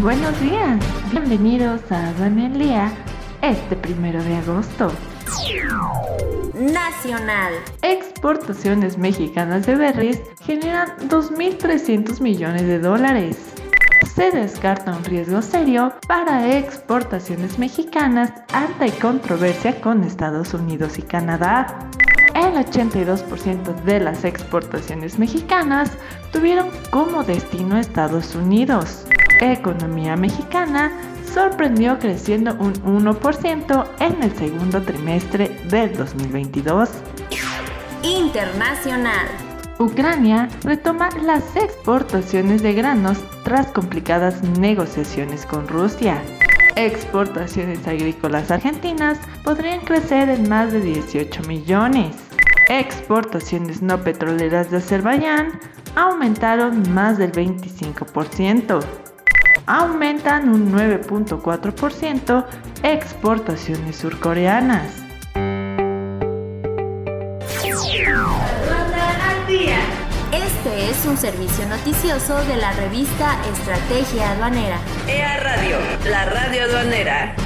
Buenos días, bienvenidos a Daniel Día este primero de agosto. Nacional. Exportaciones mexicanas de berries generan 2.300 millones de dólares. Se descarta un riesgo serio para exportaciones mexicanas ante controversia con Estados Unidos y Canadá. El 82% de las exportaciones mexicanas tuvieron como destino Estados Unidos. Economía mexicana sorprendió creciendo un 1% en el segundo trimestre del 2022. Internacional. Ucrania retoma las exportaciones de granos tras complicadas negociaciones con Rusia. Exportaciones agrícolas argentinas podrían crecer en más de 18 millones. Exportaciones no petroleras de Azerbaiyán aumentaron más del 25% aumentan un 9.4% exportaciones surcoreanas. Este es un servicio noticioso de la revista Estrategia Aduanera. EA Radio, la radio aduanera.